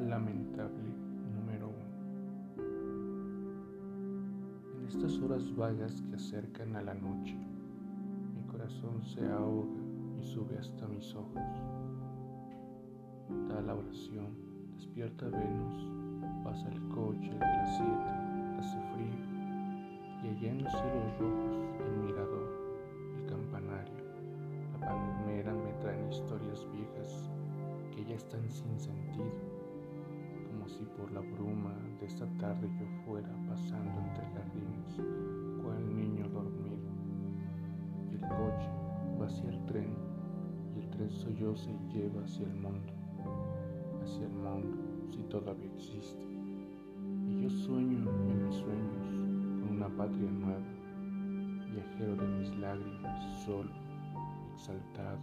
Lamentable número 1. En estas horas vagas que acercan a la noche, mi corazón se ahoga y sube hasta mis ojos. Da la oración, despierta Venus, pasa el coche de las siete, hace frío, y allá en los cielos rojos, el mirador, el campanario, la palmera me traen historias viejas que ya están sin sentido bruma de esta tarde yo fuera pasando entre jardines, cual niño dormido, y el coche va hacia el tren, y el tren solloza y lleva hacia el mundo, hacia el mundo, si todavía existe. Y yo sueño en mis sueños con una patria nueva, viajero de mis lágrimas, solo, exaltado